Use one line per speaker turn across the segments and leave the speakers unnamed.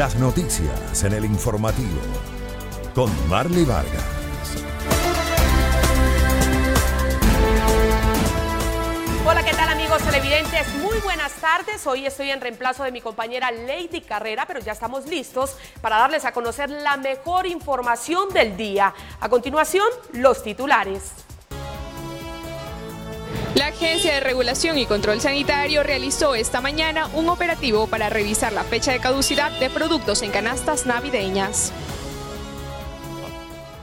Las noticias en el informativo. Con Marley Vargas.
Hola, ¿qué tal amigos televidentes? Muy buenas tardes. Hoy estoy en reemplazo de mi compañera Lady Carrera, pero ya estamos listos para darles a conocer la mejor información del día. A continuación, los titulares.
La Agencia de Regulación y Control Sanitario realizó esta mañana un operativo para revisar la fecha de caducidad de productos en canastas navideñas.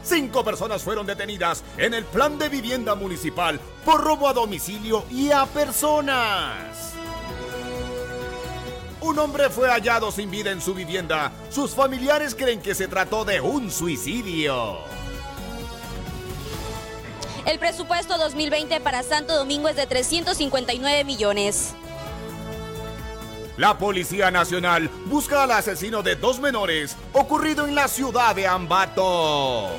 Cinco personas fueron detenidas en el plan de vivienda municipal por robo a domicilio y a personas. Un hombre fue hallado sin vida en su vivienda. Sus familiares creen que se trató de un suicidio.
El presupuesto 2020 para Santo Domingo es de 359 millones.
La Policía Nacional busca al asesino de dos menores ocurrido en la ciudad de Ambato.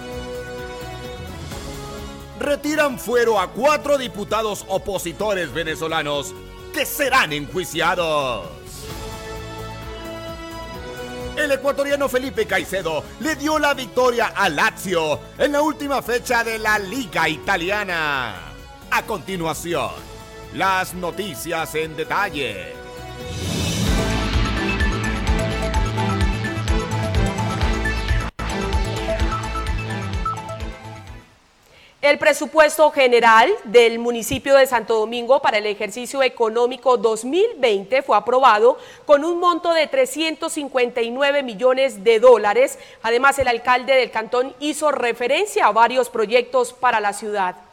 Retiran fuero a cuatro diputados opositores venezolanos que serán enjuiciados. El ecuatoriano Felipe Caicedo le dio la victoria a Lazio en la última fecha de la Liga Italiana. A continuación, las noticias en detalle.
El presupuesto general del municipio de Santo Domingo para el ejercicio económico 2020 fue aprobado con un monto de 359 millones de dólares. Además, el alcalde del cantón hizo referencia a varios proyectos para la ciudad.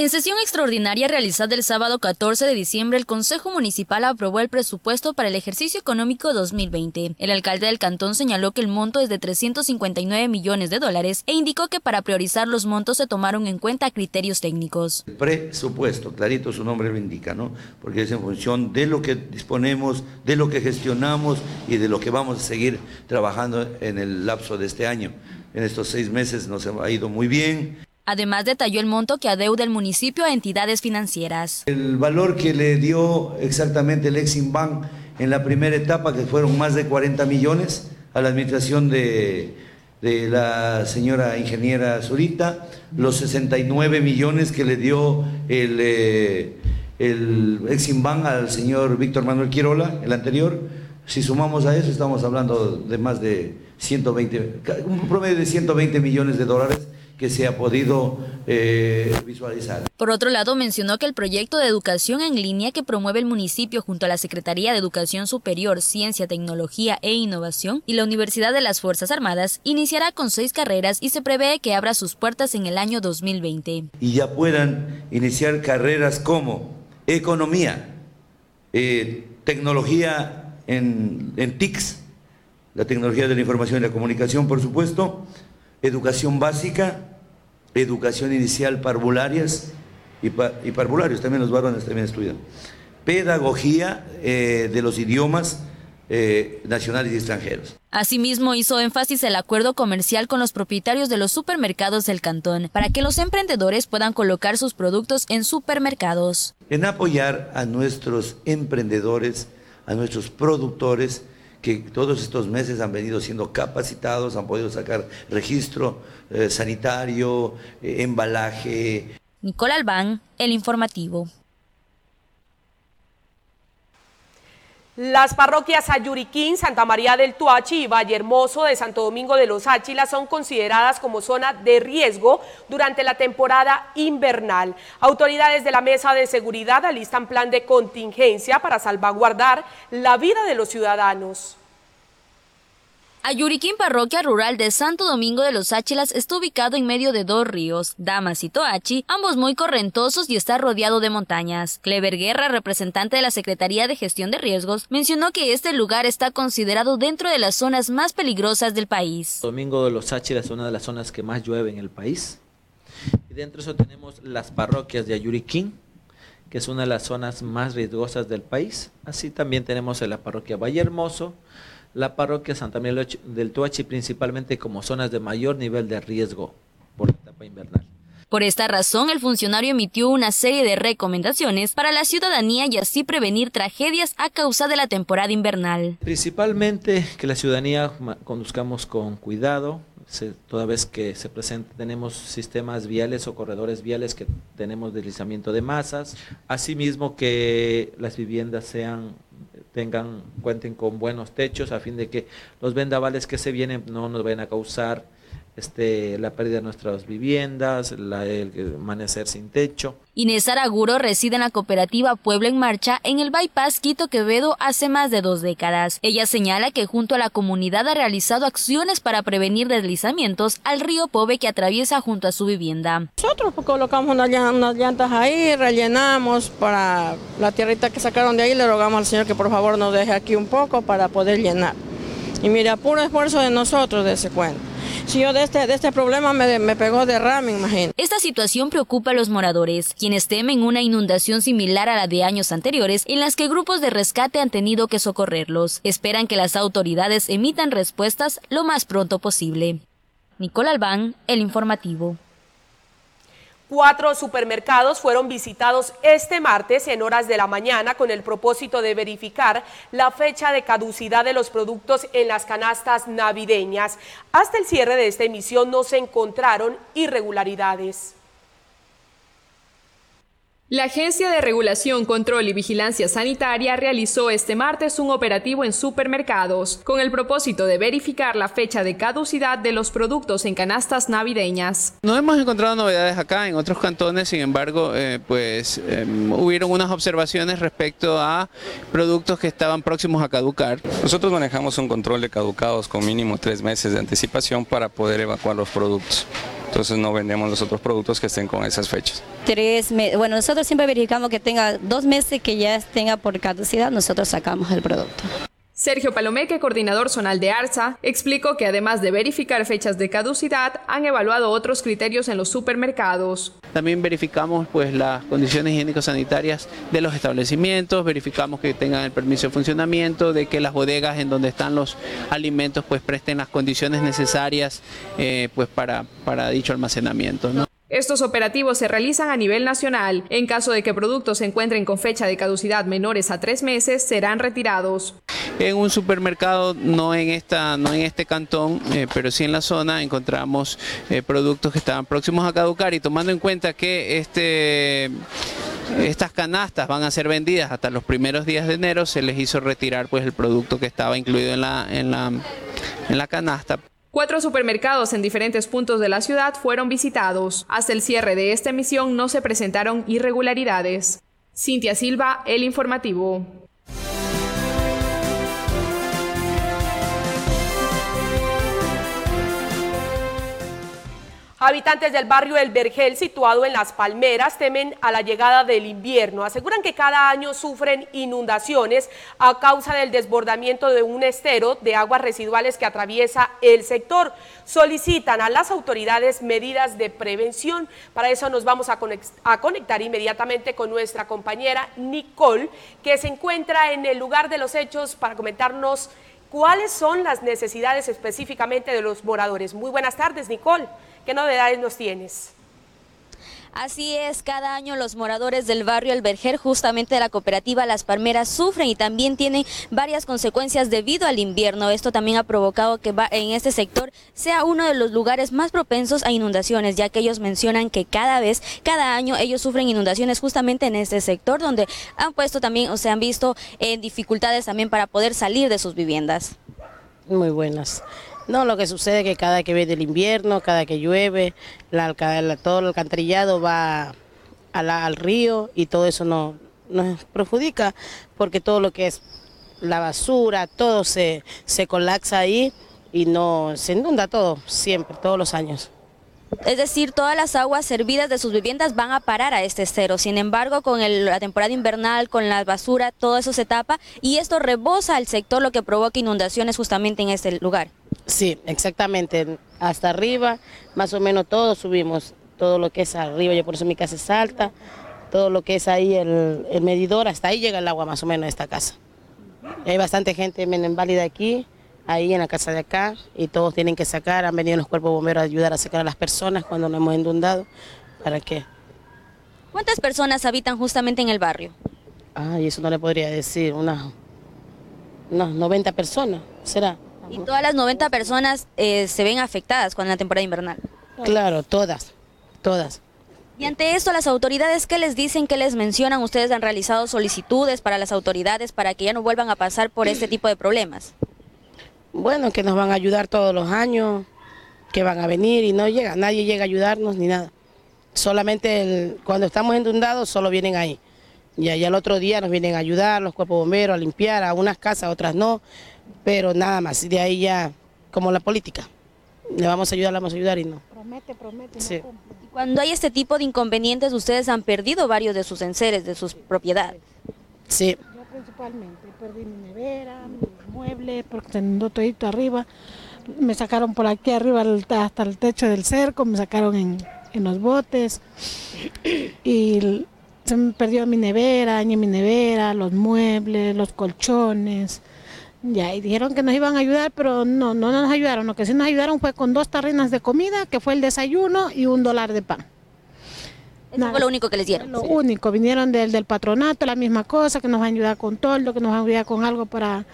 En sesión extraordinaria realizada el sábado 14 de diciembre, el Consejo Municipal aprobó el presupuesto para el ejercicio económico 2020. El alcalde del cantón señaló que el monto es de 359 millones de dólares e indicó que para priorizar los montos se tomaron en cuenta criterios técnicos.
El presupuesto, clarito su nombre lo indica, ¿no? Porque es en función de lo que disponemos, de lo que gestionamos y de lo que vamos a seguir trabajando en el lapso de este año. En estos seis meses nos ha ido muy bien.
Además detalló el monto que adeuda el municipio a entidades financieras.
El valor que le dio exactamente el Exim Bank en la primera etapa, que fueron más de 40 millones, a la administración de, la señora ingeniera Zurita, los 69 millones que le dio el, eh, el Exim Bank al señor Víctor Manuel Quirola, el anterior. Si sumamos a eso, estamos hablando de más de 120, un promedio de 120 millones de dólares que se ha podido eh, visualizar.
Por otro lado, mencionó que el proyecto de educación en línea que promueve el municipio junto a la Secretaría de Educación Superior, Ciencia, Tecnología e Innovación y la Universidad de las Fuerzas Armadas iniciará con seis carreras y se prevé que abra sus puertas en el año 2020.
Y ya puedan iniciar carreras como economía, eh, tecnología en, en TICS, la tecnología de la información y la comunicación, por supuesto, educación básica, educación inicial parvularias y, parvularios, también los varones también estudian. Pedagogía eh, de los idiomas eh, nacionales y extranjeros.
Asimismo, hizo énfasis el acuerdo comercial con los propietarios de los supermercados del cantón para que los emprendedores puedan colocar sus productos en supermercados.
En apoyar a nuestros emprendedores, a nuestros productores, que todos estos meses han venido siendo capacitados, han podido sacar registro eh, sanitario, eh, embalaje.
Nicole Albán, El Informativo.
Las parroquias Ayuriquín, Santa María del Tuachi y Valle Hermoso de Santo Domingo de los Áchilas son consideradas como zona de riesgo durante la temporada invernal. Autoridades de la Mesa de Seguridad alistan plan de contingencia para salvaguardar la vida de los ciudadanos.
Ayuriquín, parroquia rural de Santo Domingo de los Áchilas, está ubicado en medio de dos ríos, Damas y Toachi, ambos muy correntosos y está rodeado de montañas. Clever Guerra, representante de la Secretaría de Gestión de Riesgos, mencionó que este lugar está considerado dentro de las zonas más peligrosas del país.
Domingo de los Áchilas es una de las zonas que más llueve en el país. Y dentro de eso tenemos las parroquias de Ayuriquín, que es una de las zonas más riesgosas del país. Así también tenemos en la parroquia Valle Hermoso, la parroquia Santa María del Tuachi principalmente como zonas de mayor nivel de riesgo por la etapa invernal.
Por esta razón, el funcionario emitió una serie de recomendaciones para la ciudadanía y así prevenir tragedias a causa de la temporada invernal.
Principalmente que la ciudadanía conduzcamos con cuidado, toda vez que se presenta, tenemos sistemas viales o corredores viales que tenemos deslizamiento de masas, asimismo que las viviendas sean tengan cuenten con buenos techos a fin de que los vendavales que se vienen no nos vayan a causar este, la pérdida de nuestras viviendas, la, el amanecer sin techo.
Inés Araguro reside en la cooperativa Pueblo en Marcha en el Bypass Quito Quevedo hace más de dos décadas. Ella señala que junto a la comunidad ha realizado acciones para prevenir deslizamientos al río Pobe que atraviesa junto a su vivienda.
Nosotros colocamos unas, llantas ahí, rellenamos para la tierrita que sacaron de ahí, le rogamos al Señor que por favor nos deje aquí un poco para poder llenar. Y mira, puro esfuerzo de nosotros de ese cuento. Si yo de este, de este problema me, me pegó derrame, imagínate.
Esta situación preocupa a los moradores, quienes temen una inundación similar a la de años anteriores en las que grupos de rescate han tenido que socorrerlos. Esperan que las autoridades emitan respuestas lo más pronto posible. Nicole Albán, El Informativo.
Cuatro supermercados fueron visitados este martes en horas de la mañana con el propósito de verificar la fecha de caducidad de los productos en las canastas navideñas. Hasta el cierre de esta emisión no se encontraron irregularidades.
La Agencia de Regulación, Control y Vigilancia Sanitaria realizó este martes un operativo en supermercados con el propósito de verificar la fecha de caducidad de los productos en canastas navideñas.
No hemos encontrado novedades acá, en otros cantones, sin embargo, eh, pues em, hubieron unas observaciones respecto a productos que estaban próximos a caducar.
Nosotros manejamos un control de caducados con mínimo tres meses de anticipación para poder evacuar los productos entonces no vendemos los otros productos que estén con esas fechas.
Tres meses, bueno, nosotros siempre verificamos que tenga dos meses que ya tenga por caducidad, nosotros sacamos el producto.
Sergio Palomeque, coordinador zonal de ARSA, explicó que además de verificar fechas de caducidad, han evaluado otros criterios en los supermercados.
También verificamos pues las condiciones higiénico-sanitarias de los establecimientos, verificamos que tengan el permiso de funcionamiento, de que las bodegas en donde están los alimentos pues presten las condiciones necesarias eh, pues para, para dicho almacenamiento.
Estos operativos se realizan a nivel nacional. En caso de que productos se encuentren con fecha de caducidad menores a tres meses, serán retirados.
En un supermercado, no en, esta, no en este cantón, eh, pero sí en la zona, encontramos eh, productos que estaban próximos a caducar y tomando en cuenta que este estas canastas van a ser vendidas hasta los primeros días de enero, se les hizo retirar pues el producto que estaba incluido en la, canasta.
Cuatro supermercados en diferentes puntos de la ciudad fueron visitados. Hasta el cierre de esta emisión no se presentaron irregularidades. Cintia Silva, El Informativo.
Habitantes del barrio El Vergel, situado en Las Palmeras, temen a la llegada del invierno. Aseguran que cada año sufren inundaciones a causa del desbordamiento de un estero de aguas residuales que atraviesa el sector. Solicitan a las autoridades medidas de prevención. Para eso nos vamos a, conectar inmediatamente con nuestra compañera Nicole, que se encuentra en el lugar de los hechos para comentarnos cuáles son las necesidades específicamente de los moradores. Muy buenas tardes, Nicole. ¿Qué novedades nos tienes?
Así es, cada año los moradores del barrio El Verger, justamente de la cooperativa Las Palmeras, sufren y también tienen varias consecuencias debido al invierno. Esto también ha provocado que en este sector sea uno de los lugares más propensos a inundaciones, ya que ellos mencionan que cada vez, cada año ellos sufren inundaciones justamente en este sector, donde han puesto también o se han visto eh, dificultades también para poder salir de sus viviendas.
Muy buenas. No, lo que sucede es que cada que viene el invierno, cada que llueve, la, todo el alcantarillado va al río y todo eso no, nos perjudica porque todo lo que es la basura, todo se, se colapsa ahí y no se inunda todo, siempre, todos los años.
Es decir, todas las aguas servidas de sus viviendas van a parar a este cero. Sin embargo, con la temporada invernal, con la basura, todo eso se tapa y esto rebosa al sector, lo que provoca inundaciones justamente en este lugar.
Sí, exactamente. Hasta arriba, más o menos todos subimos, todo lo que es arriba, yo por eso mi casa es alta, todo lo que es ahí el, medidor, hasta ahí llega el agua más o menos a esta casa. hay bastante gente válida aquí, ahí en la casa de acá, y todos tienen que sacar, han venido los cuerpos bomberos a ayudar a sacar a las personas cuando nos hemos inundado, ¿Para qué?
¿Cuántas personas habitan justamente en el barrio?
Ay, eso no le podría decir, unas, unas 90 personas, ¿será?
Y todas las 90 personas eh, se ven afectadas con la temporada invernal.
Claro, todas, todas.
Y ante esto, las autoridades, ¿qué les dicen, qué les mencionan? Ustedes han realizado solicitudes para las autoridades para que ya no vuelvan a pasar por este tipo de problemas.
Bueno, que nos van a ayudar todos los años, que van a venir y no llega, nadie llega a ayudarnos ni nada. Solamente el- cuando estamos inundados solo vienen ahí. Y allá el otro día nos vienen a ayudar, los cuerpos bomberos, a limpiar, a unas casas, a otras no, pero nada más. De ahí ya, como la política, le vamos a ayudar, le vamos a ayudar y no.
Promete, promete.
Sí.
Y cuando hay este tipo de inconvenientes, ustedes han perdido varios de sus enseres, de sus propiedades.
Sí.
Principalmente perdí mi nevera, mis muebles, porque inundó todito arriba. Me sacaron por aquí arriba hasta el techo del cerco, me sacaron en, en los botes. Y se me perdió mi nevera, dañé mi nevera, los muebles, los colchones. Ya, y dijeron que nos iban a ayudar, pero no, no nos ayudaron. Lo que sí nos ayudaron fue con dos tarrinas de comida, que fue el desayuno y un dólar de pan.
Eso fue lo único que les dieron.
Lo único, vinieron del, del patronato, la misma cosa, que nos va a ayudar con toldo, que nos va a ayudar con algo para,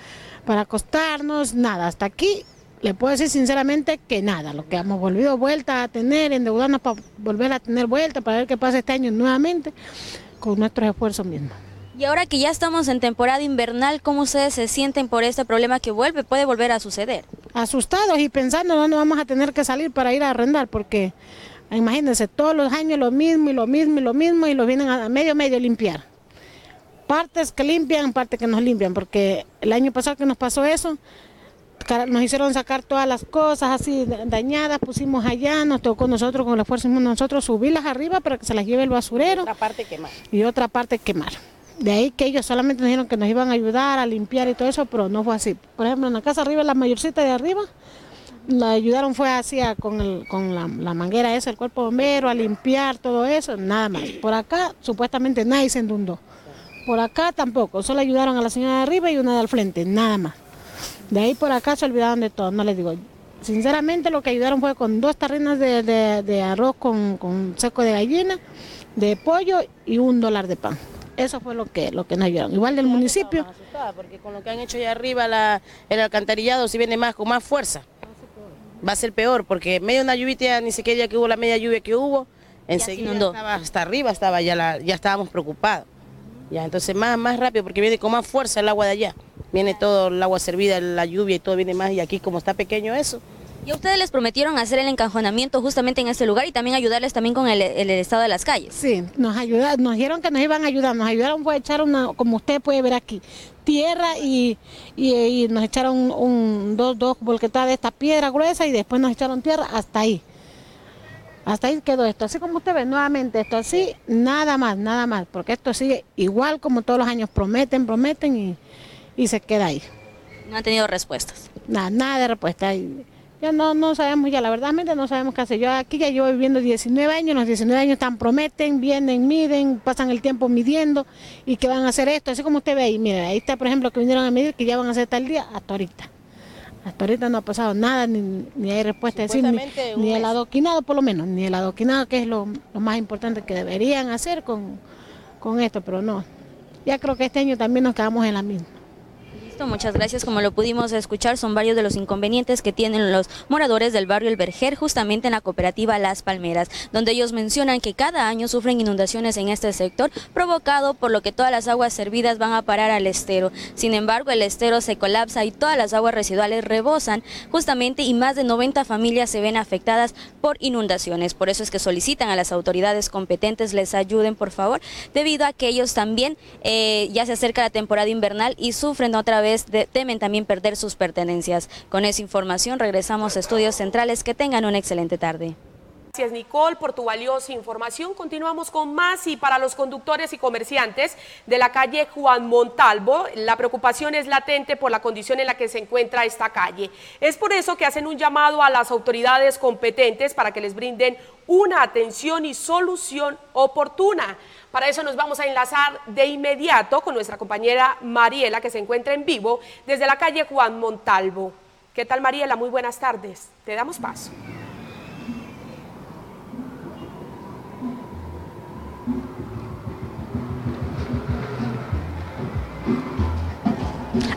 para acostarnos, nada, hasta aquí le puedo decir sinceramente que nada, lo que hemos volvido vuelta a tener, endeudarnos para volver a tener vuelta, para ver qué pasa este año nuevamente, con nuestros esfuerzos mismos.
Y ahora que ya estamos en temporada invernal, ¿cómo ustedes se sienten por este problema que vuelve, puede volver a suceder?
Asustados y pensando dónde vamos a tener que salir para ir a arrendar, porque imagínense, todos los años lo mismo y lo mismo y lo mismo y lo vienen a medio medio limpiar. Partes que limpian, partes que nos limpian, porque el año pasado que nos pasó eso, nos hicieron sacar todas las cosas así da- dañadas, pusimos allá, nos tocó nosotros con el esfuerzo nosotros subirlas arriba para que se las lleve el basurero
Otra parte quemar.
y otra parte quemar. De ahí que ellos solamente nos dijeron que nos iban a ayudar a limpiar y todo eso, pero no fue así. Por ejemplo, en la casa arriba, la mayorcita de arriba, la ayudaron fue así a- con, el- con la, la manguera esa, el cuerpo bombero, a limpiar todo eso, nada más. Por acá, supuestamente nadie se inundó. Por acá tampoco, solo ayudaron a la señora de arriba y una de al frente, nada más. De ahí por acá se olvidaron de todo, no les digo. Sinceramente lo que ayudaron fue con dos tarrinas de, de- de arroz con, con seco de gallina, de pollo y un dólar de pan. Eso fue lo que, lo que nos ayudaron. Igual del municipio.
porque con lo que han hecho allá arriba la, el alcantarillado si viene más con más fuerza va a ser peor porque medio una lluvia ni siquiera ya que hubo la media lluvia que hubo enseguida estaba. Hasta arriba estaba ya la, ya estábamos preocupados. Ya entonces más más rápido porque viene con más fuerza el agua de allá. Viene todo el agua servida la lluvia y todo viene más y aquí como está pequeño eso.
Y a ustedes les prometieron hacer el encajonamiento justamente en este lugar y también ayudarles también con el, el estado de las calles.
Sí, nos ayudaron, nos dijeron que nos iban a ayudar, nos ayudaron fue a echar una, como usted puede ver aquí, tierra y, y, y nos echaron un, dos, dos volquetadas de esta piedra gruesa y después nos echaron tierra hasta ahí. Hasta ahí quedó esto, así como usted ve nuevamente esto así, nada más, nada más, porque esto sigue igual como todos los años prometen, prometen y, y se queda ahí.
No han tenido respuestas.
Nada, nada de respuesta. Y Ya no, no sabemos, ya la verdad no sabemos qué hacer. Yo aquí ya llevo viviendo 19 años, los 19 años están, prometen, vienen, miden, pasan el tiempo midiendo y que van a hacer esto, así como usted ve ahí, mire, ahí está por ejemplo que vinieron a medir que ya van a hacer tal día, hasta ahorita. Hasta ahorita no ha pasado nada, ni, ni hay respuesta, es decir, ni, ni el adoquinado por lo menos, ni el adoquinado que es lo, lo más importante que deberían hacer con, con esto, pero no. Ya creo que este año también nos quedamos en la misma.
Muchas gracias. Como lo pudimos escuchar, son varios de los inconvenientes que tienen los moradores del barrio El Verger, justamente en la cooperativa Las Palmeras, donde ellos mencionan que cada año sufren inundaciones en este sector, provocado por lo que todas las aguas servidas van a parar al estero. Sin embargo, el estero se colapsa y todas las aguas residuales rebosan justamente y más de 90 familias se ven afectadas por inundaciones. Por eso es que solicitan a las autoridades competentes les ayuden, por favor, debido a que ellos también eh, ya se acerca la temporada invernal y sufren otra vez, temen también perder sus pertenencias. Con esa información regresamos a Estudios Centrales. Que tengan una excelente tarde.
Gracias Nicole por tu valiosa información. Continuamos con más y para los conductores y comerciantes de la calle Juan Montalvo, la preocupación es latente por la condición en la que se encuentra esta calle. Es por eso que hacen un llamado a las autoridades competentes para que les brinden una atención y solución oportuna. Para eso nos vamos a enlazar de inmediato con nuestra compañera Mariela que se encuentra en vivo desde la calle Juan Montalvo. ¿Qué tal Mariela? Muy buenas tardes. Te damos paso.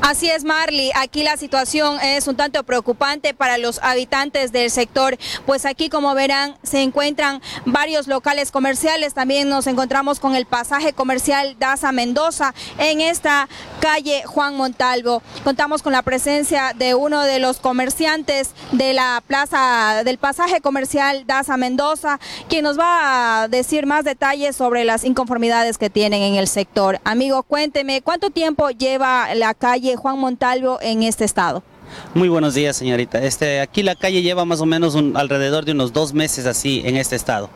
Así es, Marley. Aquí la situación es un tanto preocupante para los habitantes del sector, pues aquí, como verán, se encuentran varios locales comerciales. También nos encontramos con el pasaje comercial Daza Mendoza en esta calle Juan Montalvo. Contamos con la presencia de uno de los comerciantes de la plaza del pasaje comercial Daza Mendoza, quien nos va a decir más detalles sobre las inconformidades que tienen en el sector. Amigo, cuénteme, ¿cuánto tiempo lleva la calle Juan Montalvo en este estado?
Muy buenos días, señorita. Este, aquí la calle lleva más o menos alrededor de unos dos meses así en este estado.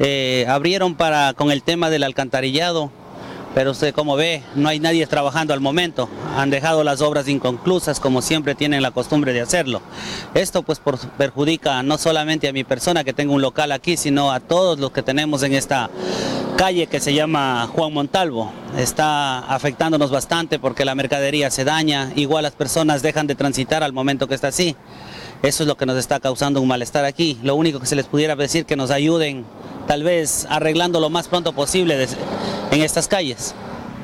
Eh, abrieron para con el tema del alcantarillado pero usted como ve, no hay nadie trabajando al momento. Han dejado las obras inconclusas como siempre tienen la costumbre de hacerlo. Esto pues perjudica no solamente a mi persona que tengo un local aquí, sino a todos los que tenemos en esta calle que se llama Juan Montalvo. Está afectándonos bastante porque la mercadería se daña, igual las personas dejan de transitar al momento que está así. Eso es lo que nos está causando un malestar aquí. Lo único que se les pudiera decir que nos ayuden tal vez arreglando lo más pronto posible en estas calles.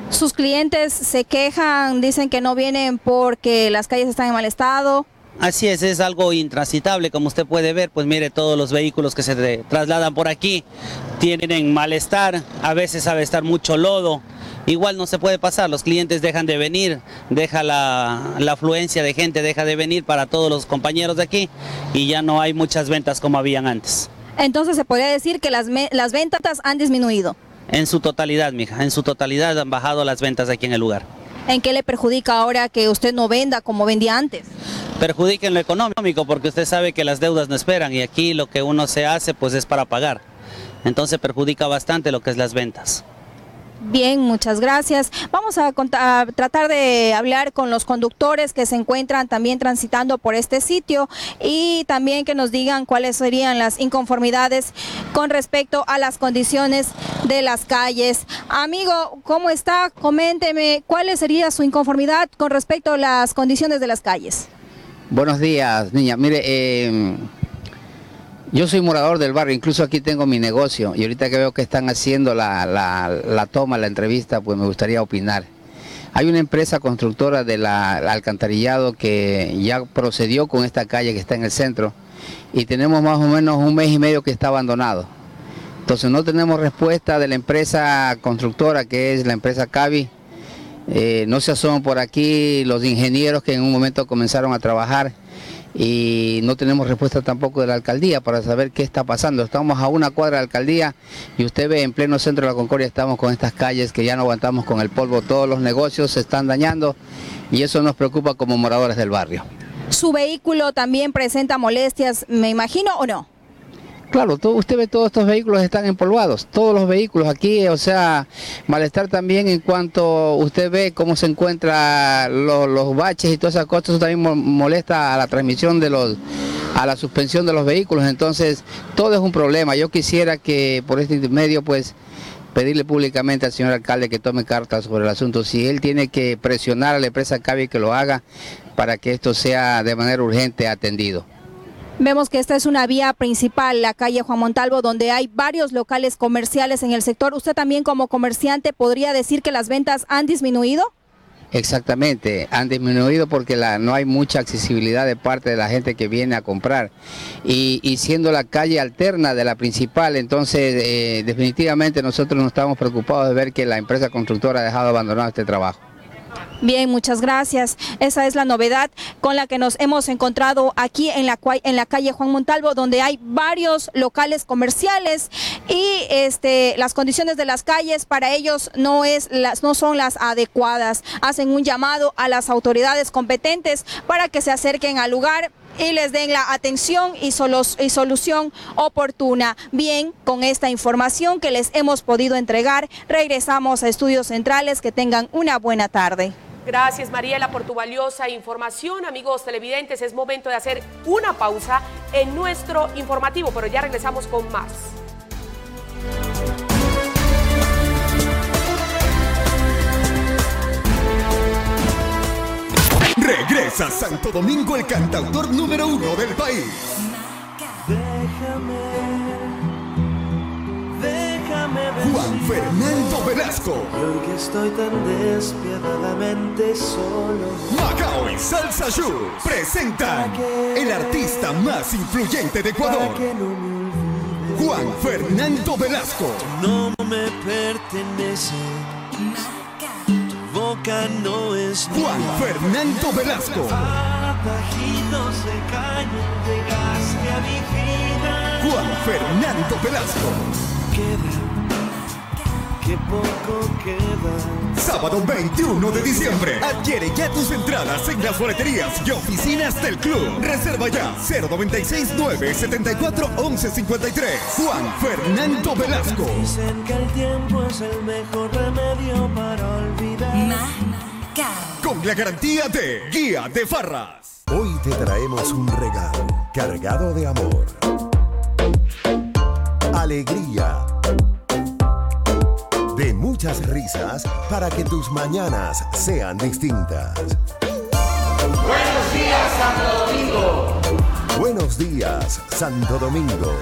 Sus clientes se quejan, dicen que no vienen porque las calles están en mal estado.
Así es, es algo intransitable, como usted puede ver, pues mire, todos los vehículos que se trasladan por aquí tienen malestar, a veces sabe estar mucho lodo, igual no se puede pasar, los clientes dejan de venir, deja la, la, afluencia de gente, deja de venir para todos los compañeros de aquí y ya no hay muchas ventas como habían antes.
Entonces se podría decir que las, las ventas han disminuido.
En su totalidad, mija, en su totalidad han bajado las ventas aquí en el lugar.
¿En qué le perjudica ahora que usted no venda como vendía antes?
Perjudica en lo económico porque usted sabe que las deudas no esperan y aquí lo que uno se hace pues es para pagar. Entonces perjudica bastante lo que es las ventas.
Bien, muchas gracias. Vamos a, tratar de hablar con los conductores que se encuentran también transitando por este sitio y también que nos digan cuáles serían las inconformidades con respecto a las condiciones de las calles. Amigo, ¿cómo está? Coménteme cuál sería su inconformidad con respecto a las condiciones de las calles.
Buenos días, niña. Mire, eh, yo soy morador del barrio, incluso aquí tengo mi negocio y ahorita que veo que están haciendo la, toma, la entrevista, pues me gustaría opinar. Hay una empresa constructora del alcantarillado que ya procedió con esta calle que está en el centro y tenemos más o menos un mes y medio que está abandonado. Entonces no tenemos respuesta de la empresa constructora que es la empresa Cavi. Eh, no se asoman por aquí los ingenieros que en un momento comenzaron a trabajar y no tenemos respuesta tampoco de la alcaldía para saber qué está pasando. Estamos a una cuadra de la alcaldía y usted ve en pleno centro de la Concordia estamos con estas calles que ya no aguantamos con el polvo, todos los negocios se están dañando y eso nos preocupa como moradores del barrio.
¿Su vehículo también presenta molestias, me imagino, o no?
Claro, usted ve todos estos vehículos están empolvados, todos los vehículos aquí, o sea, malestar también en cuanto usted ve cómo se encuentran los, baches y todas esas cosas, eso también molesta a la transmisión de los, a la suspensión de los vehículos, entonces todo es un problema. Yo quisiera que por este medio pues pedirle públicamente al señor alcalde que tome cartas sobre el asunto. Si él tiene que presionar a la empresa Cavi que lo haga para que esto sea de manera urgente atendido.
Vemos que esta es una vía principal, la calle Juan Montalvo, donde hay varios locales comerciales en el sector. ¿Usted también como comerciante podría decir que las ventas han disminuido?
Exactamente, han disminuido porque no hay mucha accesibilidad de parte de la gente que viene a comprar. Y, siendo la calle alterna de la principal, entonces eh, definitivamente nosotros no estamos preocupados de ver que la empresa constructora ha dejado abandonado este trabajo.
Bien, muchas gracias. Esa es la novedad con la que nos hemos encontrado aquí en la, en la calle Juan Montalvo, donde hay varios locales comerciales y este, las condiciones de las calles para ellos no, es, las, no son las adecuadas. Hacen un llamado a las autoridades competentes para que se acerquen al lugar y les den la atención y, y, solución oportuna. Bien, con esta información que les hemos podido entregar, regresamos a Estudios Centrales. Que tengan una buena tarde.
Gracias Mariela por tu valiosa información. Amigos televidentes, es momento de hacer una pausa en nuestro informativo, pero ya regresamos con más.
Regresa Santo Domingo el cantautor número uno del país.
Déjame,
Juan Fernando Velasco.
Y hoy que estoy tan despiadadamente solo.
Macao y Salsa Show presentan el artista más influyente de Ecuador. Juan Fernando Velasco.
No me pertenece. Tu boca no es
Juan Fernando Velasco. Juan Fernando Velasco.
Que poco queda.
Sábado 21 de diciembre. Adquiere ya tus entradas en las boleterías y oficinas del club. Reserva ya 096 974 1153. Juan Fernando Velasco.
Dicen que el tiempo es el mejor remedio para olvidar.
Con la garantía de Guía de Farras.
Hoy te traemos un regalo cargado de amor, alegría, de muchas risas para que tus mañanas sean distintas.
Buenos días, Santo Domingo.
Buenos días, Santo Domingo.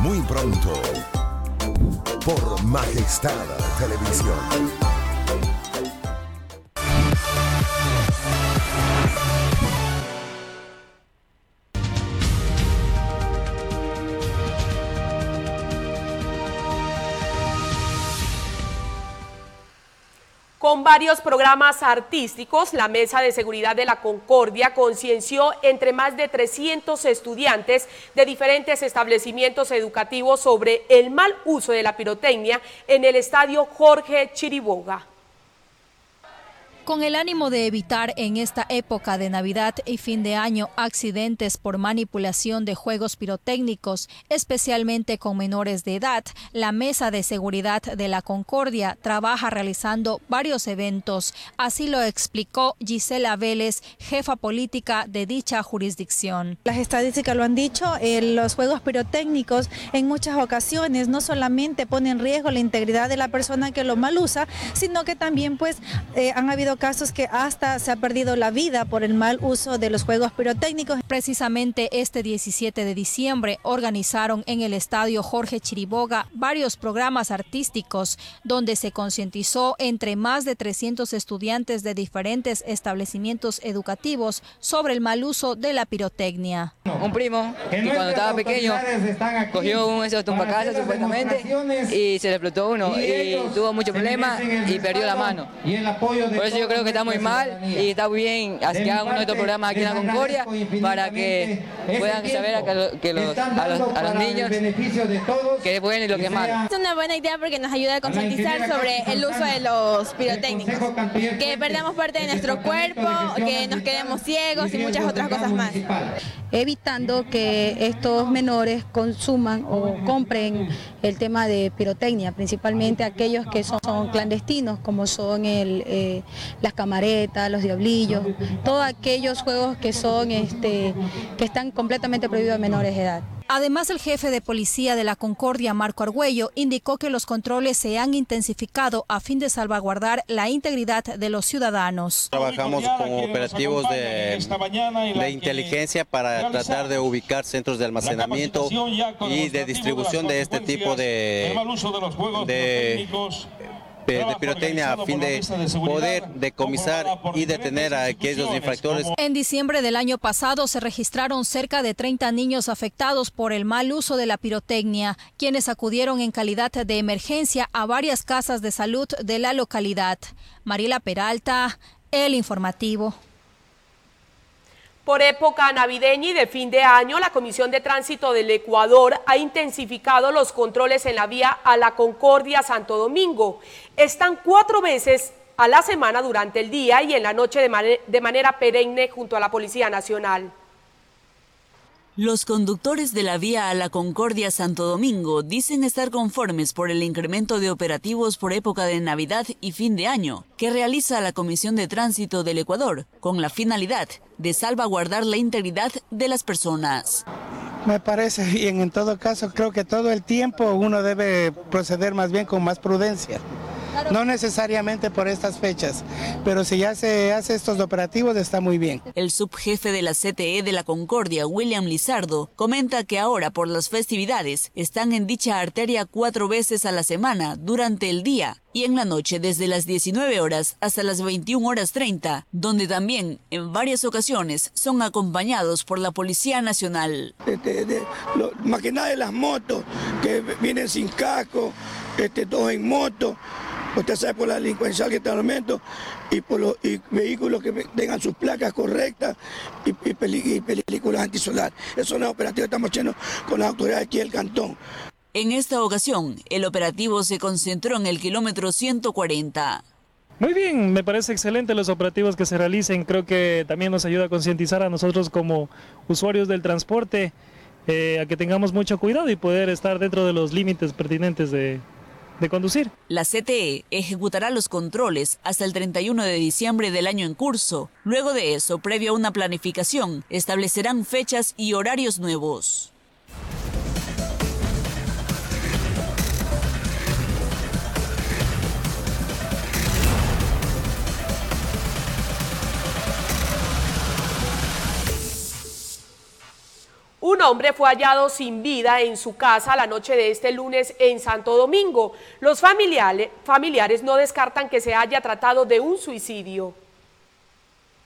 Muy pronto, por Majestad Televisión.
Con varios programas artísticos, la Mesa de Seguridad de la Concordia concienció entre más de 300 estudiantes de diferentes establecimientos educativos sobre el mal uso de la pirotecnia en el estadio Jorge Chiriboga.
Con el ánimo de evitar en esta época de Navidad y fin de año accidentes por manipulación de juegos pirotécnicos, especialmente con menores de edad, la Mesa de Seguridad de la Concordia trabaja realizando varios eventos. Así lo explicó Gisela Vélez, jefa política de dicha jurisdicción.
Las estadísticas lo han dicho, eh, los juegos pirotécnicos en muchas ocasiones no solamente ponen en riesgo la integridad de la persona que lo mal usa, sino que también pues eh, han habido casos que hasta se ha perdido la vida por el mal uso de los juegos pirotécnicos.
Precisamente este 17 de diciembre organizaron en el estadio Jorge Chiriboga varios programas artísticos donde se concientizó entre más de 300 estudiantes de diferentes establecimientos educativos sobre el mal uso de la pirotecnia.
Un primo que cuando estaba pequeño cogió un esos tumbacasas supuestamente y se le explotó uno y tuvo mucho problema y perdió la mano. Por eso yo creo que está muy mal y está muy bien que hagan uno de estos programas aquí en la Concordia para que puedan saber a, los, a los niños que es bueno y lo que es malo.
Es una buena idea porque nos ayuda a concientizar sobre el uso de los pirotécnicos, que perdamos parte de nuestro cuerpo, que nos quedemos ciegos y muchas otras cosas más.
Evitando que estos menores consuman o compren el tema de pirotecnia, principalmente aquellos que son, clandestinos, como son el, eh, las camaretas, los diablillos, todos aquellos juegos que son este, que están completamente prohibidos a menores de edad.
Además, el jefe de policía de la Concordia, Marco Argüello, indicó que los controles se han intensificado a fin de salvaguardar la integridad de los ciudadanos.
Trabajamos con operativos de, de inteligencia para tratar de ubicar centros de almacenamiento y de distribución de este tipo de, de de pirotecnia a fin de poder decomisar y detener a aquellos infractores.
En diciembre del año pasado se registraron cerca de 30 niños afectados por el mal uso de la pirotecnia, quienes acudieron en calidad de emergencia a varias casas de salud de la localidad. Mariela Peralta, El Informativo.
Por época navideña y de fin de año, la Comisión de Tránsito del Ecuador ha intensificado los controles en la vía a la Concordia Santo Domingo. Están cuatro veces a la semana durante el día y en la noche de, de manera perenne junto a la Policía Nacional.
Los conductores de la vía a la Concordia Santo Domingo dicen estar conformes por el incremento de operativos por época de Navidad y fin de año que realiza la Comisión de Tránsito del Ecuador con la finalidad de salvaguardar la integridad de las personas.
Me parece bien, en todo caso creo que todo el tiempo uno debe proceder más bien con más prudencia
no necesariamente por estas fechas, pero si ya se hace estos operativos está muy bien.
El subjefe de la CTE de la Concordia, William Lizardo, comenta que ahora por las festividades están en dicha arteria cuatro veces a la semana durante el día y en la noche desde las 19 horas hasta las 21 horas 30, donde también en varias ocasiones son acompañados por la Policía Nacional.
más que nada de las motos que vienen sin casco, este, todos en moto, usted sabe por la delincuencia que está el momento y por los vehículos que tengan sus placas correctas y, películas antisolar. Eso no es operativo que estamos haciendo con las autoridades aquí del cantón.
En esta ocasión, el operativo se concentró en el kilómetro 140.
Muy bien, me parece excelente los operativos que se realicen. Creo que también nos ayuda a concientizar a nosotros como usuarios del transporte eh, a que tengamos mucho cuidado y poder estar dentro de los límites pertinentes de, de conducir.
La CTE ejecutará los controles hasta el 31 de diciembre del año en curso. Luego de eso, previo a una planificación, establecerán fechas y horarios nuevos.
Un hombre fue hallado sin vida en su casa la noche de este lunes en Santo Domingo. Los familiares, familiares no descartan que se haya tratado de un suicidio.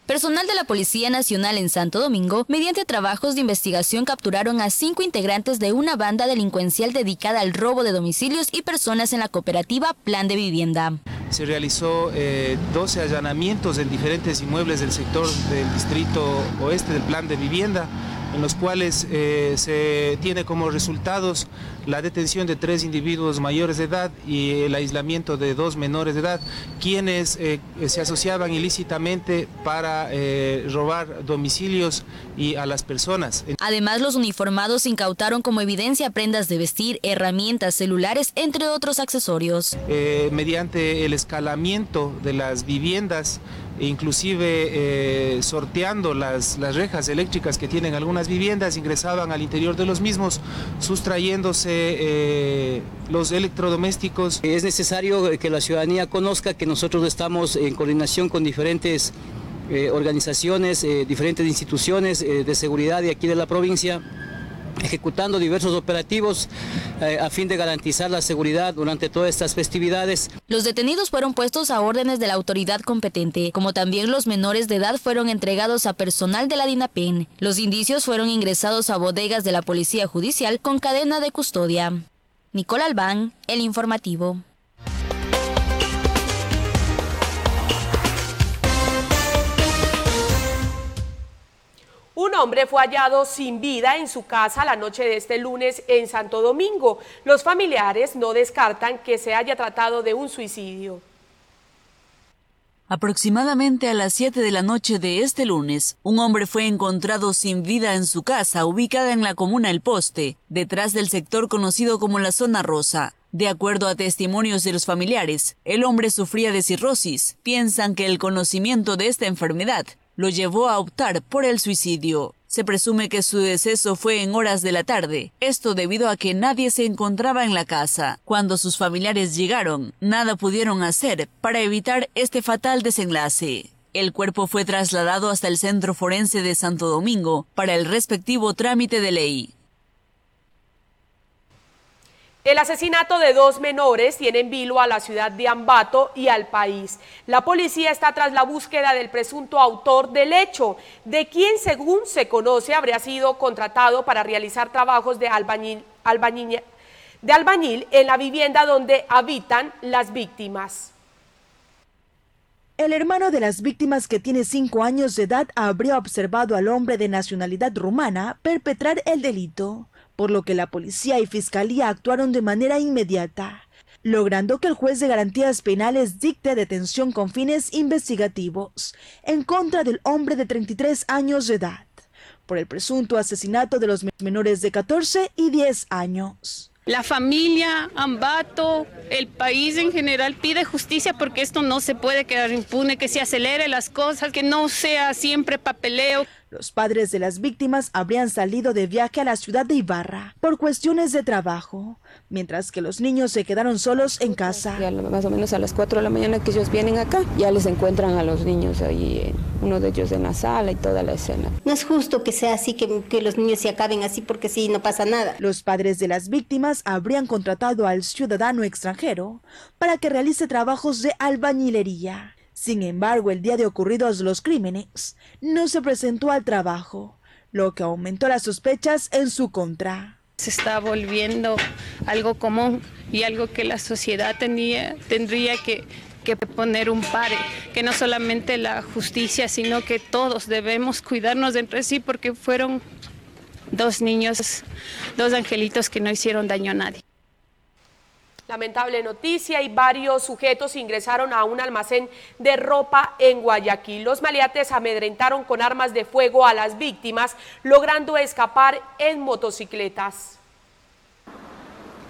Personal de la Policía Nacional en Santo Domingo, mediante trabajos de investigación, capturaron a cinco integrantes de una banda delincuencial dedicada al robo de domicilios y personas en la cooperativa Plan de Vivienda.
Se realizó 12 eh, allanamientos en diferentes inmuebles del sector del distrito oeste del Plan de Vivienda en los cuales eh, se tiene como resultados la detención de tres individuos mayores de edad y el aislamiento de dos menores de edad, quienes eh, se asociaban ilícitamente para eh, robar domicilios y a las personas.
Además, los uniformados incautaron como evidencia prendas de vestir, herramientas, celulares, entre otros accesorios.
mediante el escalamiento de las viviendas, inclusive eh, sorteando las, las, rejas eléctricas que tienen algunas viviendas, ingresaban al interior de los mismos, sustrayéndose eh, los electrodomésticos.
Es necesario que la ciudadanía conozca que nosotros estamos en coordinación con diferentes eh, organizaciones, diferentes instituciones de seguridad de aquí de la provincia ejecutando diversos operativos eh, a fin de garantizar la seguridad durante todas estas festividades.
Los detenidos fueron puestos a órdenes de la autoridad competente, como también los menores de edad fueron entregados a personal de la DINAPEN. Los indicios fueron ingresados a bodegas de la Policía Judicial con cadena de custodia. Nicole Albán, El Informativo.
Hombre fue hallado sin vida en su casa la noche de este lunes en Santo Domingo. Los familiares no descartan que se haya tratado de un suicidio.
Aproximadamente a las 7 de la noche de este lunes, un hombre fue encontrado sin vida en su casa ubicada en la comuna El Poste, detrás del sector conocido como la Zona Rosa. De acuerdo a testimonios de los familiares, el hombre sufría de cirrosis. Piensan que el conocimiento de esta enfermedad lo llevó a optar por el suicidio. Se presume que su deceso fue en horas de la tarde, esto debido a que nadie se encontraba en la casa. Cuando sus familiares llegaron, nada pudieron hacer para evitar este fatal desenlace. El cuerpo fue trasladado hasta el Centro Forense de Santo Domingo para el respectivo trámite de ley.
El asesinato de dos menores tiene en vilo a la ciudad de Ambato y al país. La policía está tras la búsqueda del presunto autor del hecho, de quien según se conoce habría sido contratado para realizar trabajos de albañil, en la vivienda donde habitan las víctimas.
El hermano de las víctimas que tiene cinco años de edad habría observado al hombre de nacionalidad rumana perpetrar el delito por lo que la policía y fiscalía actuaron de manera inmediata, logrando que el juez de garantías penales dicte detención con fines investigativos en contra del hombre de 33 años de edad por el presunto asesinato de los menores de 14 y 10 años.
La familia, Ambato, el país en general pide justicia porque esto no se puede quedar impune, que se acelere las cosas, que no sea siempre papeleo.
Los padres de las víctimas habrían salido de viaje a la ciudad de Ibarra por cuestiones de trabajo, mientras que los niños se quedaron solos en casa.
Ya más o menos a las 4 de la mañana que ellos vienen acá, ya les encuentran a los niños ahí, uno de ellos en la sala y toda la escena.
No es justo que sea así, que, que los niños se acaben así porque sí, no pasa nada.
Los padres de las víctimas habrían contratado al ciudadano extranjero para que realice trabajos de albañilería. Sin embargo, el día de ocurridos los crímenes, no se presentó al trabajo, lo que aumentó las sospechas en su contra.
Se está volviendo algo común y algo que la sociedad tenía, tendría que, que poner un pare, que no solamente la justicia, sino que todos debemos cuidarnos entre sí porque fueron dos niños, dos angelitos que no hicieron daño a nadie.
Lamentable noticia y varios sujetos ingresaron a un almacén de ropa en Guayaquil. Los maleates amedrentaron con armas de fuego a las víctimas, logrando escapar en motocicletas.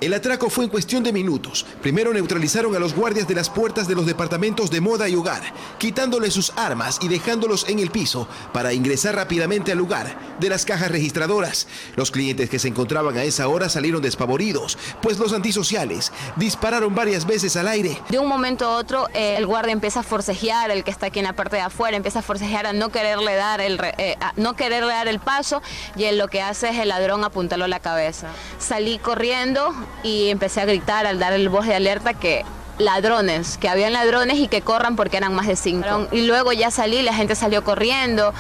El atraco fue en cuestión de minutos. Primero neutralizaron a los guardias de las puertas de los departamentos de moda y hogar, quitándoles sus armas y dejándolos en el piso para ingresar rápidamente al lugar de las cajas registradoras. Los clientes que se encontraban a esa hora salieron despavoridos, pues los antisociales dispararon varias veces al aire.
De un momento a otro, eh, el guardia empieza a forcejear, el que está aquí en la parte de afuera, empieza a forcejear a no quererle dar el, eh, no quererle dar el paso y él lo que hace es el ladrón apuntarlo a la cabeza. Salí corriendo y empecé a gritar al dar el voz de alerta que ladrones, que habían ladrones y que corran porque eran más de cinco. Y luego ya salí, la gente salió corriendo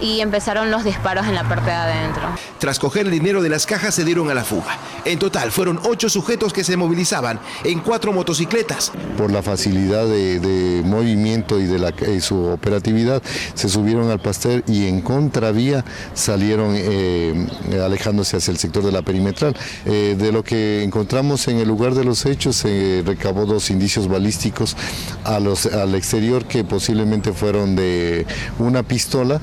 y empezaron los disparos en la parte de adentro.
Tras coger el dinero de las cajas se dieron a la fuga. En total fueron ocho sujetos que se movilizaban en cuatro motocicletas.
Por la facilidad de, movimiento y de la, su operatividad, se subieron al pastel y en contravía salieron eh, alejándose hacia el sector de la perimetral. Eh, de lo que encontramos en el lugar de los hechos se recabó dos balísticos a los, al exterior que posiblemente fueron de una pistola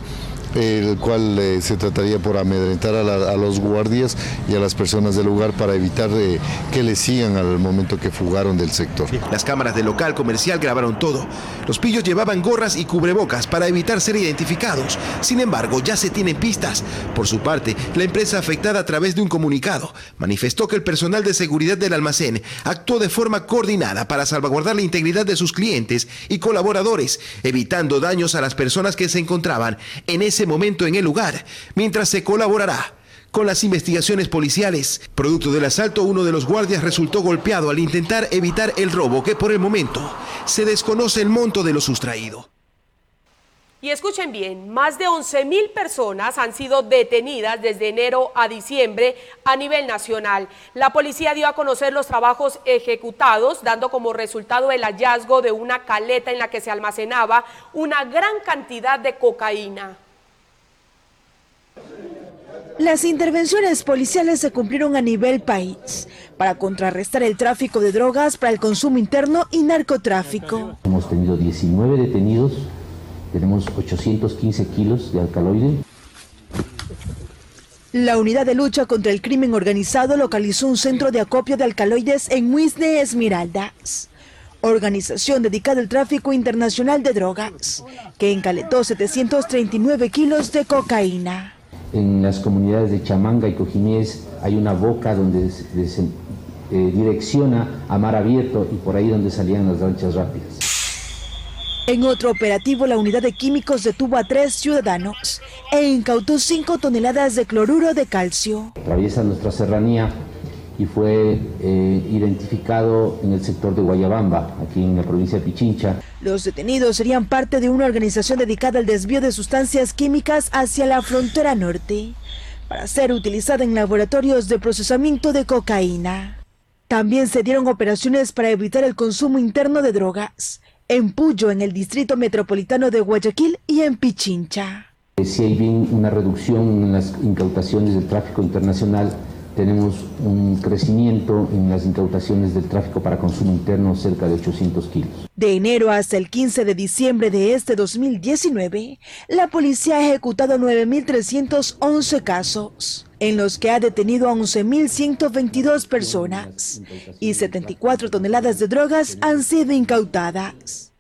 el cual eh, se trataría por amedrentar a, los guardias y a las personas del lugar para evitar eh, que le sigan al momento que fugaron del sector.
Las cámaras del local comercial grabaron todo. Los pillos llevaban gorras y cubrebocas para evitar ser identificados. Sin embargo, ya se tienen pistas. Por su parte, la empresa afectada a través de un comunicado manifestó que el personal de seguridad del almacén actuó de forma coordinada para salvaguardar la integridad de sus clientes y colaboradores, evitando daños a las personas que se encontraban en ese momento en el lugar, mientras se colaborará con las investigaciones policiales. Producto del asalto, uno de los guardias resultó golpeado al intentar evitar el robo, que por el momento se desconoce el monto de lo sustraído.
Y escuchen bien, más de 11 mil personas han sido detenidas desde enero a diciembre a nivel nacional. La policía dio a conocer los trabajos ejecutados, dando como resultado el hallazgo de una caleta en la que se almacenaba una gran cantidad de cocaína.
Las intervenciones policiales se cumplieron a nivel país para contrarrestar el tráfico de drogas para el consumo interno y narcotráfico.
Hemos tenido 19 detenidos, tenemos 815 kilos de alcaloide.
La unidad de lucha contra el crimen organizado localizó un centro de acopio de alcaloides en Muisne Esmeraldas, organización dedicada al tráfico internacional de drogas, que encaletó 739 kilos de cocaína.
En las comunidades de Chamanga y Cojimíes hay una boca donde se, eh, direcciona a mar abierto y por ahí donde salían las lanchas rápidas.
En otro operativo, la unidad de químicos detuvo a tres ciudadanos e incautó cinco toneladas de cloruro de calcio.
Atraviesa nuestra serranía y fue eh, identificado en el sector de Guayabamba, aquí en la provincia de Pichincha.
Los detenidos serían parte de una organización dedicada al desvío de sustancias químicas hacia la frontera norte, para ser utilizada en laboratorios de procesamiento de cocaína. También se dieron operaciones para evitar el consumo interno de drogas, en Puyo, en el distrito metropolitano de Guayaquil y en Pichincha.
Si hay bien una reducción en las incautaciones del tráfico internacional
tenemos un crecimiento en las incautaciones del tráfico para consumo interno cerca de 800 kilos.
De enero hasta el 15 de diciembre de este 2019, la policía ha ejecutado 9.311 casos, en los que ha detenido a 11.122 personas y 74 toneladas de drogas han sido incautadas.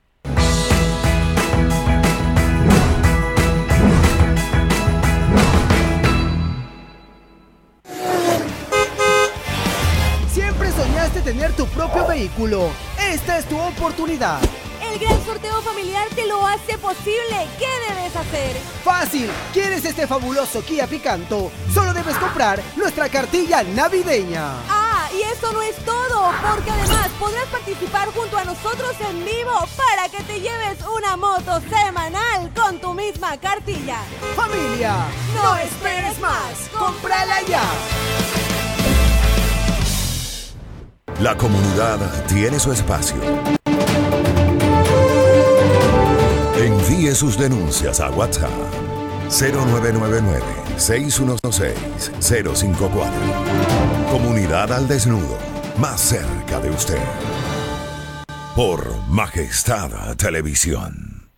Vehículo. Esta es tu oportunidad.
El gran sorteo familiar te lo hace posible. ¿Qué debes hacer?
Fácil. ¿Quieres este fabuloso Kia Picanto? Solo debes comprar nuestra cartilla navideña.
Ah, y eso no es todo, porque además podrás participar junto a nosotros en vivo para que te lleves una moto semanal con tu misma cartilla.
Familia, no esperes más. ¡Cómprala ya!
La comunidad tiene su espacio. Envíe sus denuncias a WhatsApp 0999-6116-054. Comunidad al desnudo, más cerca de usted. Por Majestad Televisión.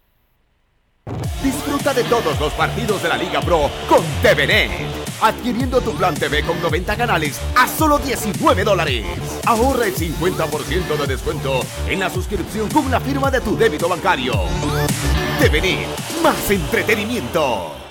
Disfruta de todos los partidos de la Liga Pro con TVN adquiriendo tu plan TV con 90 canales a solo 19 dólares. Ahorra el 50% de descuento en la suscripción con la firma de tu débito bancario. TVN, más entretenimiento.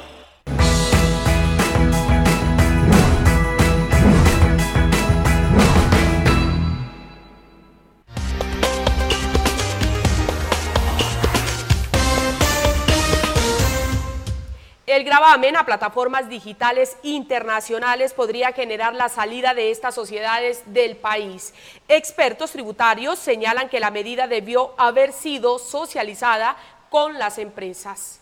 El gravamen a plataformas digitales internacionales podría generar la salida de estas sociedades del país. Expertos tributarios señalan que la medida debió haber sido socializada con las empresas.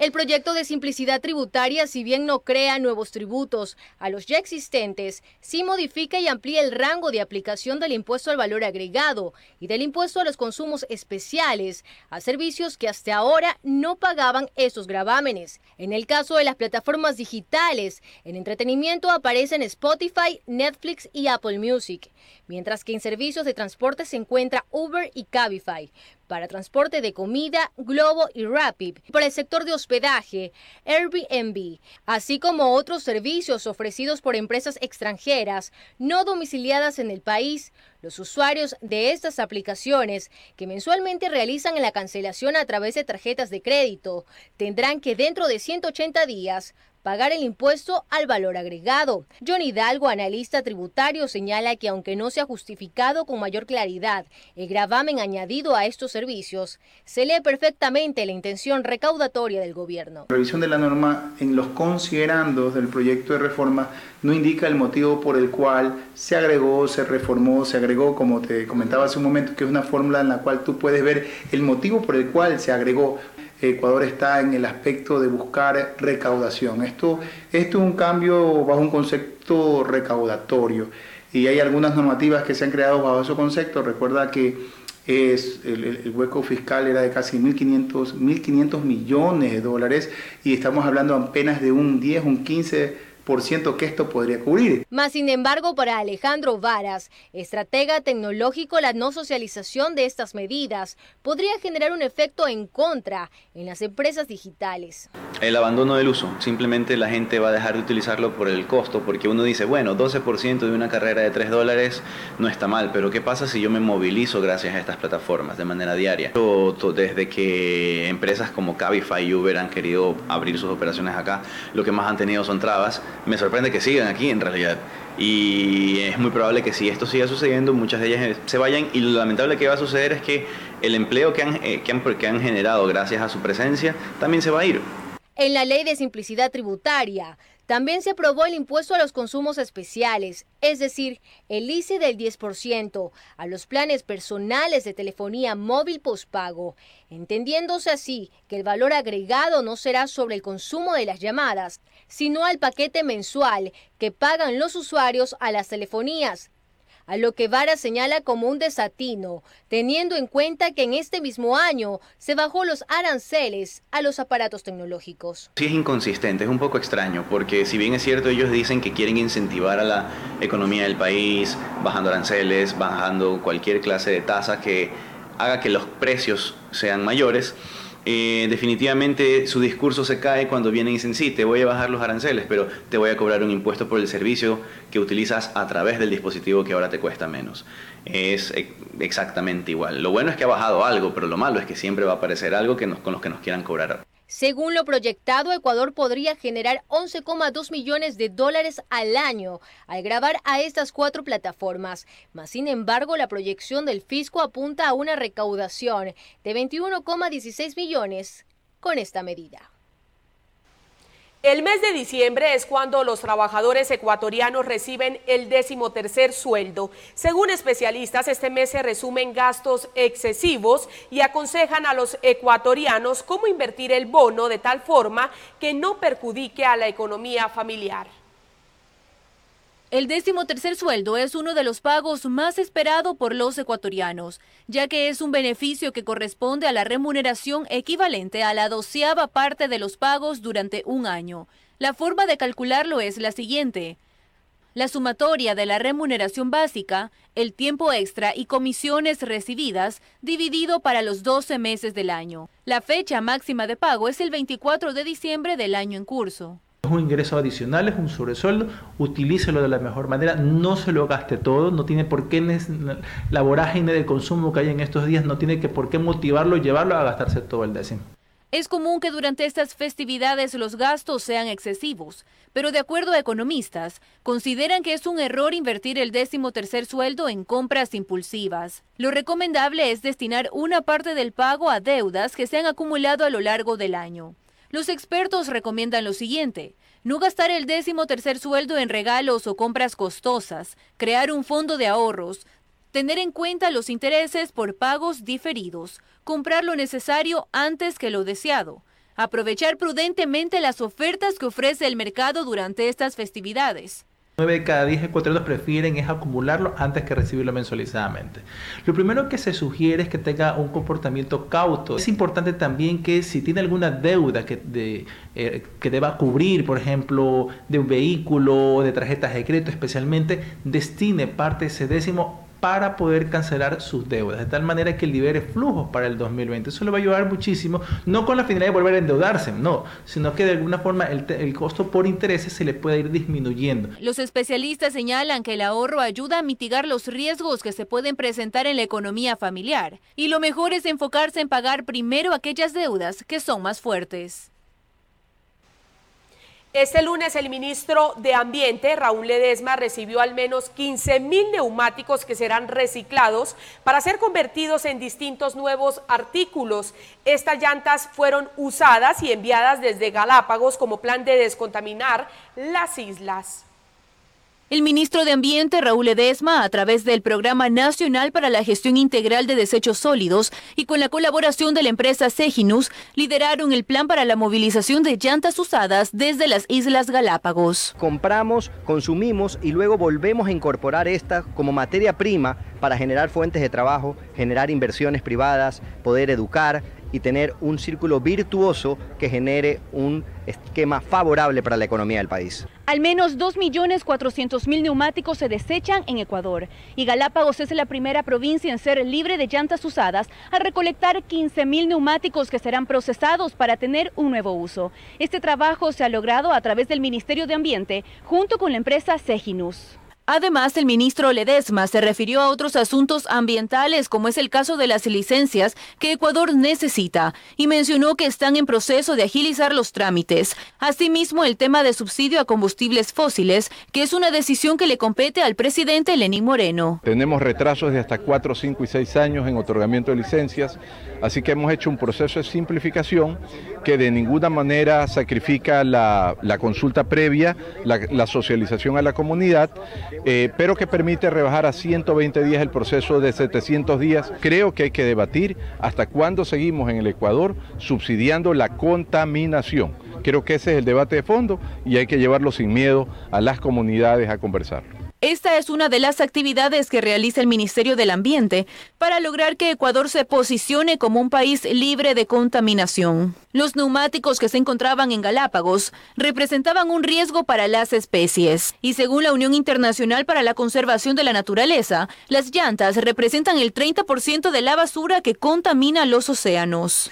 El proyecto de simplicidad tributaria, si bien no crea nuevos tributos a los ya existentes, sí modifica y amplía el rango de aplicación del impuesto al valor agregado y del impuesto a los consumos especiales a servicios que hasta ahora no pagaban esos gravámenes. En el caso de las plataformas digitales, en entretenimiento aparecen Spotify, Netflix y Apple Music, mientras que en servicios de transporte se encuentra Uber y Cabify para transporte de comida, Globo y Rapid, para el sector de hospedaje, Airbnb, así como otros servicios ofrecidos por empresas extranjeras no domiciliadas en el país. Los usuarios de estas aplicaciones, que mensualmente realizan la cancelación a través de tarjetas de crédito, tendrán que dentro de 180 días pagar el impuesto al valor agregado. John Hidalgo, analista tributario, señala que aunque no se ha justificado con mayor claridad el gravamen añadido a estos servicios, se lee perfectamente la intención recaudatoria del gobierno.
La revisión de la norma en los considerandos del proyecto de reforma no indica el motivo por el cual se agregó, se reformó, se agregó, como te comentaba hace un momento, que es una fórmula en la cual tú puedes ver el motivo por el cual se agregó. Ecuador está en el aspecto de buscar recaudación. Esto, esto es un cambio bajo un concepto recaudatorio y hay algunas normativas que se han creado bajo ese concepto. Recuerda que es, el, hueco fiscal era de casi 1.500 millones de dólares y estamos hablando apenas de un 10, un 15 que esto podría cubrir.
Más sin embargo, para Alejandro Varas, estratega tecnológico, la no socialización de estas medidas podría generar un efecto en contra en las empresas digitales.
El abandono del uso, simplemente la gente va a dejar de utilizarlo por el costo, porque uno dice, bueno, 12% de una carrera de 3 dólares no está mal, pero ¿qué pasa si yo me movilizo gracias a estas plataformas de manera diaria? Desde que empresas como Cabify y Uber han querido abrir sus operaciones acá, lo que más han tenido son trabas me sorprende que sigan aquí en realidad. Y es muy probable que si esto siga sucediendo, muchas de ellas se vayan. Y lo lamentable que va a suceder es que el empleo que han, eh, que han, que han generado gracias a su presencia también se va a ir.
En la ley de simplicidad tributaria también se aprobó el impuesto a los consumos especiales, es decir, el ICE del 10%, a los planes personales de telefonía móvil pospago, entendiéndose así que el valor agregado no será sobre el consumo de las llamadas, sino al paquete mensual que pagan los usuarios a las telefonías. a lo que Vara señala como un desatino, teniendo en cuenta que en este mismo año se bajó los aranceles a los aparatos tecnológicos.
Sí es inconsistente, es un poco extraño, porque si bien es cierto ellos dicen que quieren incentivar a la economía del país, bajando aranceles, bajando cualquier clase de tasa que haga que los precios sean mayores, eh, definitivamente su discurso se cae cuando vienen y dicen, sí, te voy a bajar los aranceles, pero te voy a cobrar un impuesto por el servicio que utilizas a través del dispositivo que ahora te cuesta menos. Es exactamente igual. Lo bueno es que ha bajado algo, pero lo malo es que siempre va a aparecer algo que con los que nos quieran cobrar.
Según lo proyectado, Ecuador podría generar 11,2 millones de dólares al año al grabar a estas cuatro plataformas. Mas, sin embargo, la proyección del fisco apunta a una recaudación de 21,16 millones con esta medida.
El mes de diciembre es cuando los trabajadores ecuatorianos reciben el decimotercer sueldo. Según especialistas, este mes se resumen gastos excesivos y aconsejan a los ecuatorianos cómo invertir el bono de tal forma que no perjudique a la economía familiar.
El décimo tercer sueldo es uno de los pagos más esperado por los ecuatorianos, ya que es un beneficio que corresponde a la remuneración equivalente a la doceava parte de los pagos durante un año. La forma de calcularlo es la siguiente. La sumatoria de la remuneración básica, el tiempo extra y comisiones recibidas dividido para los 12 meses del año. La fecha máxima de pago es el 24 de diciembre del año en curso.
Es un ingreso adicional, es un sobresueldo, utilícelo de la mejor manera, no se lo gaste todo, no tiene por qué la vorágine de consumo que hay en estos días, no tiene que por qué motivarlo llevarlo a gastarse todo el décimo.
Es común que durante estas festividades los gastos sean excesivos, pero de acuerdo a economistas, consideran que es un error invertir el décimo tercer sueldo en compras impulsivas. Lo recomendable es destinar una parte del pago a deudas que se han acumulado a lo largo del año. Los expertos recomiendan lo siguiente. No gastar el décimo tercer sueldo en regalos o compras costosas, crear un fondo de ahorros, tener en cuenta los intereses por pagos diferidos, comprar lo necesario antes que lo deseado, aprovechar prudentemente las ofertas que ofrece el mercado durante estas festividades.
9 de cada 10 ecuatorianos prefieren es acumularlo antes que recibirlo mensualizadamente. Lo primero que se sugiere es que tenga un comportamiento cauto. Es importante también que si tiene alguna deuda que, eh, deba cubrir, por ejemplo, de un vehículo, de tarjetas de crédito especialmente, destine parte de ese décimo para poder cancelar sus deudas, de tal manera que libere flujos para el 2020. Eso le va a ayudar muchísimo, no con la finalidad de volver a endeudarse, no, sino que de alguna forma el, el costo por intereses se le puede ir disminuyendo.
Los especialistas señalan que el ahorro ayuda a mitigar los riesgos que se pueden presentar en la economía familiar y lo mejor es enfocarse en pagar primero aquellas deudas que son más fuertes.
Este lunes el ministro de Ambiente, Raúl Ledesma, recibió al menos 15 mil neumáticos que serán reciclados para ser convertidos en distintos nuevos artículos. Estas llantas fueron usadas y enviadas desde Galápagos como plan de descontaminar las islas.
El ministro de Ambiente, Raúl Edesma, a través del Programa Nacional para la Gestión Integral de Desechos Sólidos y con la colaboración de la empresa Seginus, lideraron el plan para la movilización de llantas usadas desde las Islas Galápagos.
Compramos, consumimos y luego volvemos a incorporar esta como materia prima para generar fuentes de trabajo, generar inversiones privadas, poder educar y tener un círculo virtuoso que genere un esquema favorable para la economía del país.
Al menos 2.400.000 neumáticos se desechan en Ecuador y Galápagos es la primera provincia en ser libre de llantas usadas al recolectar 15.000 neumáticos que serán procesados para tener un nuevo uso. Este trabajo se ha logrado a través del Ministerio de Ambiente junto con la empresa Seginus. Además, el ministro Ledesma se refirió a otros asuntos ambientales, como es el caso de las licencias que Ecuador necesita, y mencionó que están en proceso de agilizar los trámites. Asimismo, el tema de subsidio a combustibles fósiles, que es una decisión que le compete al presidente Lenín Moreno.
Tenemos retrasos de hasta 4, 5 y 6 años en otorgamiento de licencias, así que hemos hecho un proceso de simplificación que de ninguna manera sacrifica la, consulta previa, la socialización a la comunidad eh, pero que permite rebajar a 120 días el proceso de 700 días. Creo que hay que debatir hasta cuándo seguimos en el Ecuador subsidiando la contaminación. Creo que ese es el debate de fondo y hay que llevarlo sin miedo a las comunidades a conversar.
Esta es una de las actividades que realiza el Ministerio del Ambiente para lograr que Ecuador se posicione como un país libre de contaminación. Los neumáticos que se encontraban en Galápagos representaban un riesgo para las especies y según la Unión Internacional para la Conservación de la Naturaleza, las llantas representan el 30% de la basura que contamina los océanos.